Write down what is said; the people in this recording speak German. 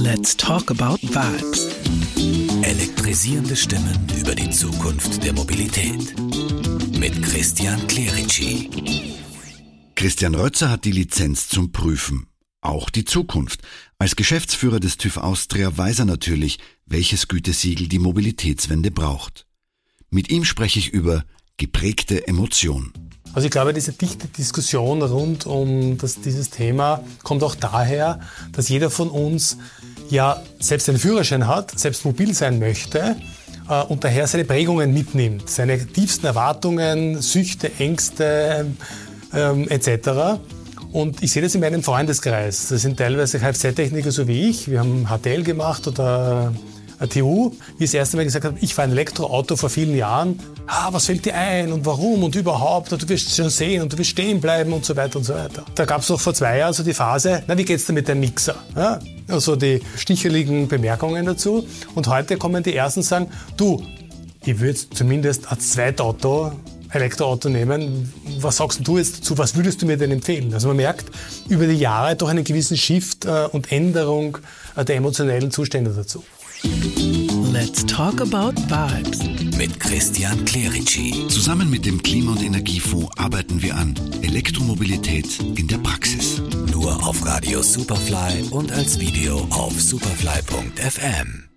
Let's talk about vibes. Elektrisierende Stimmen über die Zukunft der Mobilität. Mit Christian Clerici. Christian Rötzer hat die Lizenz zum Prüfen. Auch die Zukunft. Als Geschäftsführer des TÜV Austria weiß er natürlich, welches Gütesiegel die Mobilitätswende braucht. Mit ihm spreche ich über geprägte Emotion. Also ich glaube, diese dichte Diskussion rund um das, dieses Thema kommt auch daher, dass jeder von uns ja selbst einen Führerschein hat, selbst mobil sein möchte äh, und daher seine Prägungen mitnimmt, seine tiefsten Erwartungen, Süchte, Ängste ähm, etc. Und ich sehe das in meinem Freundeskreis. Das sind teilweise Kfz-Techniker so wie ich. Wir haben HTL gemacht oder TU, wie ich das erste Mal gesagt habe, ich fahre ein Elektroauto vor vielen Jahren. Ah, was fällt dir ein und warum und überhaupt? Und du wirst schon sehen und du wirst stehen bleiben und so weiter und so weiter. Da gab es noch vor zwei Jahren so die Phase, na, wie geht's denn mit deinem Mixer? Ja, also die sticheligen Bemerkungen dazu. Und heute kommen die ersten und sagen, du, ich würde zumindest als Zweitauto Elektroauto nehmen. Was sagst du jetzt dazu? Was würdest du mir denn empfehlen? Also man merkt über die Jahre doch einen gewissen Shift äh, und Änderung äh, der emotionellen Zustände dazu. Let's talk about vibes. Mit Christian Clerici. Zusammen mit dem Klima- und Energiefonds arbeiten wir an Elektromobilität in der Praxis. Nur auf Radio Superfly und als Video auf superfly.fm.